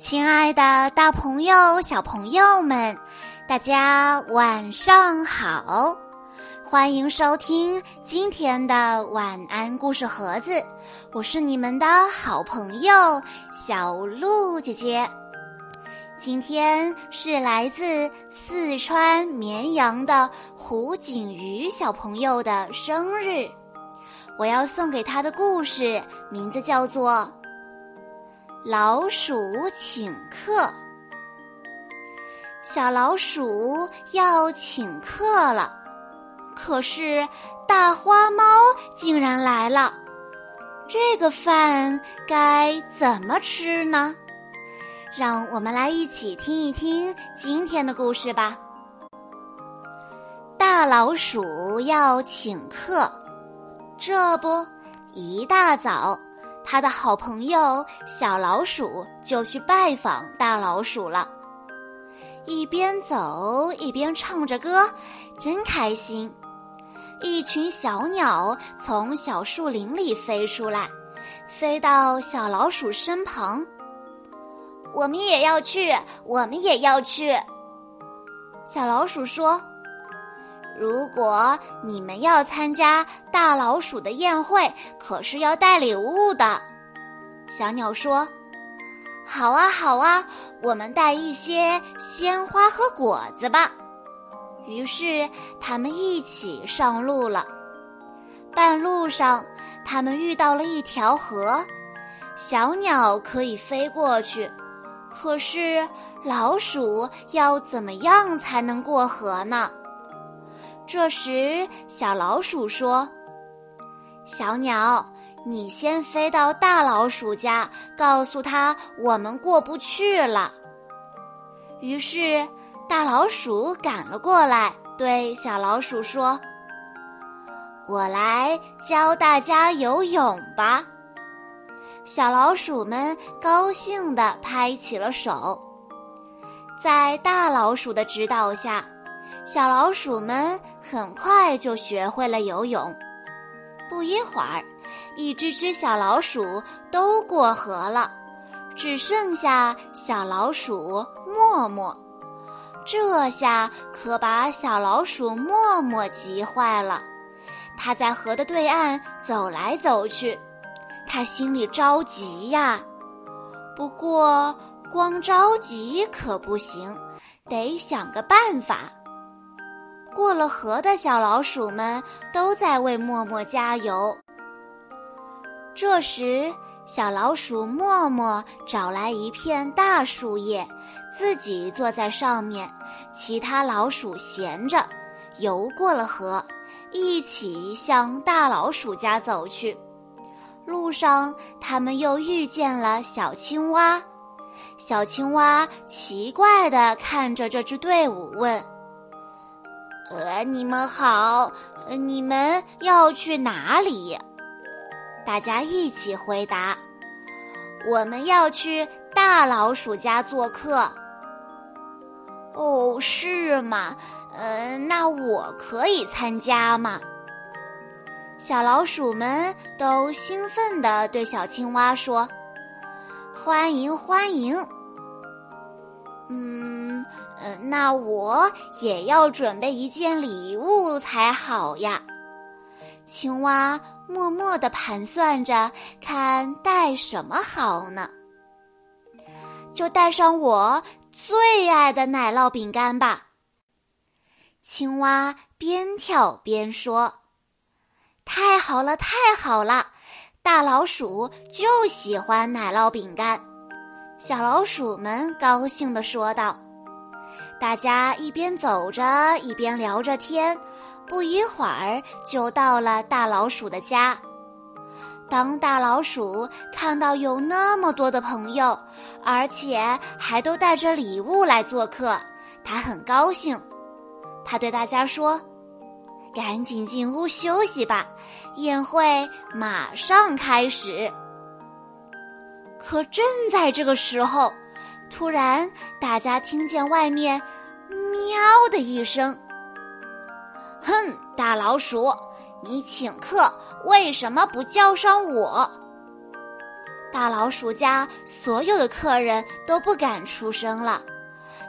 亲爱的，大朋友、小朋友们，大家晚上好！欢迎收听今天的晚安故事盒子，我是你们的好朋友小鹿姐姐。今天是来自四川绵阳的胡景瑜小朋友的生日，我要送给他的故事名字叫做。老鼠请客，小老鼠要请客了，可是大花猫竟然来了，这个饭该怎么吃呢？让我们来一起听一听今天的故事吧。大老鼠要请客，这不，一大早。他的好朋友小老鼠就去拜访大老鼠了，一边走一边唱着歌，真开心。一群小鸟从小树林里飞出来，飞到小老鼠身旁。我们也要去，我们也要去。小老鼠说。如果你们要参加大老鼠的宴会，可是要带礼物的。小鸟说：“好啊，好啊，我们带一些鲜花和果子吧。”于是他们一起上路了。半路上，他们遇到了一条河，小鸟可以飞过去，可是老鼠要怎么样才能过河呢？这时，小老鼠说：“小鸟，你先飞到大老鼠家，告诉他我们过不去了。”于是，大老鼠赶了过来，对小老鼠说：“我来教大家游泳吧。”小老鼠们高兴地拍起了手，在大老鼠的指导下。小老鼠们很快就学会了游泳。不一会儿，一只只小老鼠都过河了，只剩下小老鼠默默。这下可把小老鼠默默急坏了。它在河的对岸走来走去，它心里着急呀。不过，光着急可不行，得想个办法。过了河的小老鼠们都在为默默加油。这时，小老鼠默默找来一片大树叶，自己坐在上面，其他老鼠闲着，游过了河，一起向大老鼠家走去。路上，他们又遇见了小青蛙。小青蛙奇怪地看着这支队伍，问。呃，你们好，你们要去哪里？大家一起回答：我们要去大老鼠家做客。哦，是吗？呃，那我可以参加吗？小老鼠们都兴奋地对小青蛙说：“欢迎，欢迎。”嗯。那我也要准备一件礼物才好呀。青蛙默默地盘算着，看带什么好呢？就带上我最爱的奶酪饼干吧。青蛙边跳边说：“太好了，太好了！大老鼠就喜欢奶酪饼干。”小老鼠们高兴地说道。大家一边走着，一边聊着天，不一会儿就到了大老鼠的家。当大老鼠看到有那么多的朋友，而且还都带着礼物来做客，他很高兴。他对大家说：“赶紧进屋休息吧，宴会马上开始。”可正在这个时候，突然，大家听见外面“喵”的一声。哼，大老鼠，你请客为什么不叫上我？大老鼠家所有的客人都不敢出声了，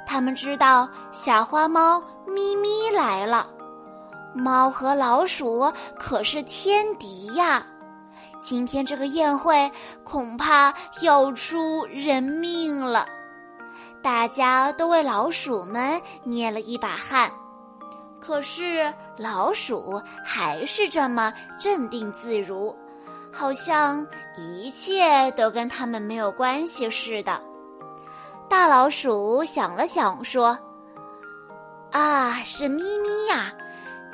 他们知道小花猫咪咪来了。猫和老鼠可是天敌呀！今天这个宴会恐怕要出人命了。大家都为老鼠们捏了一把汗，可是老鼠还是这么镇定自如，好像一切都跟他们没有关系似的。大老鼠想了想，说：“啊，是咪咪呀，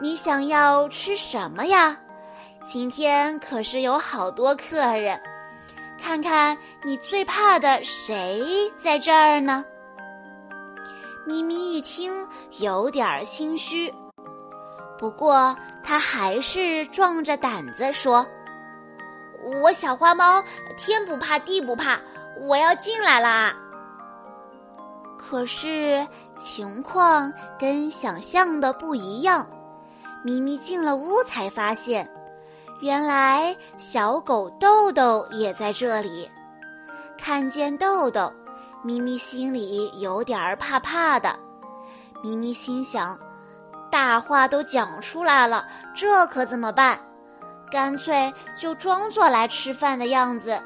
你想要吃什么呀？今天可是有好多客人，看看你最怕的谁在这儿呢？”咪咪一听，有点心虚，不过他还是壮着胆子说：“我小花猫天不怕地不怕，我要进来啦。”可是情况跟想象的不一样，咪咪进了屋才发现，原来小狗豆豆也在这里。看见豆豆。咪咪心里有点儿怕怕的，咪咪心想：大话都讲出来了，这可怎么办？干脆就装作来吃饭的样子，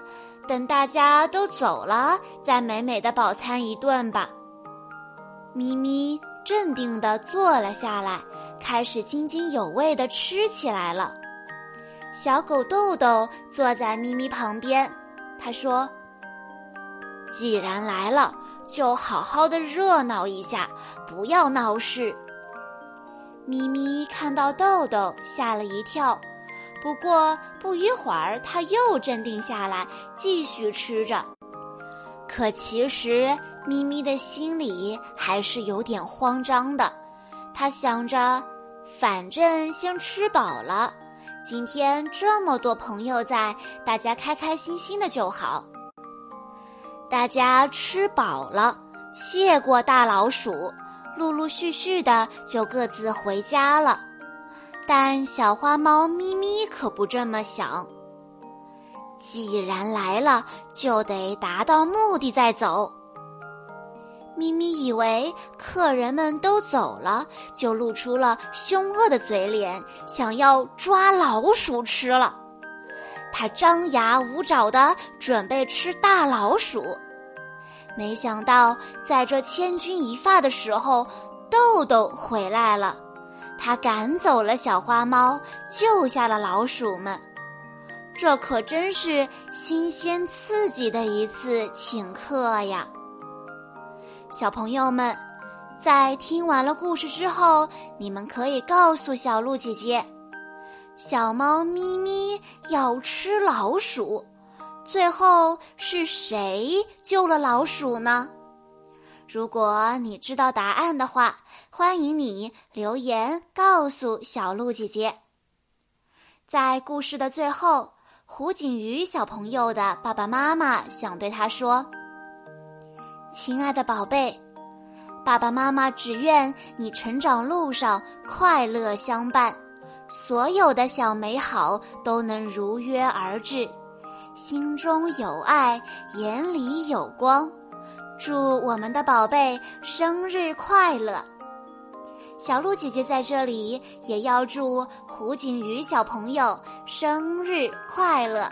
等大家都走了，再美美的饱餐一顿吧。咪咪镇定地坐了下来，开始津津有味地吃起来了。小狗豆豆坐在咪咪旁边，他说。既然来了，就好好的热闹一下，不要闹事。咪咪看到豆豆，吓了一跳，不过不一会儿，他又镇定下来，继续吃着。可其实咪咪的心里还是有点慌张的，他想着，反正先吃饱了，今天这么多朋友在，大家开开心心的就好。大家吃饱了，谢过大老鼠，陆陆续续的就各自回家了。但小花猫咪咪可不这么想。既然来了，就得达到目的再走。咪咪以为客人们都走了，就露出了凶恶的嘴脸，想要抓老鼠吃了。他张牙舞爪的准备吃大老鼠，没想到在这千钧一发的时候，豆豆回来了。他赶走了小花猫，救下了老鼠们。这可真是新鲜刺激的一次请客呀！小朋友们，在听完了故事之后，你们可以告诉小鹿姐姐。小猫咪咪要吃老鼠，最后是谁救了老鼠呢？如果你知道答案的话，欢迎你留言告诉小鹿姐姐。在故事的最后，胡景瑜小朋友的爸爸妈妈想对他说：“亲爱的宝贝，爸爸妈妈只愿你成长路上快乐相伴。”所有的小美好都能如约而至，心中有爱，眼里有光。祝我们的宝贝生日快乐！小鹿姐姐在这里也要祝胡景瑜小朋友生日快乐。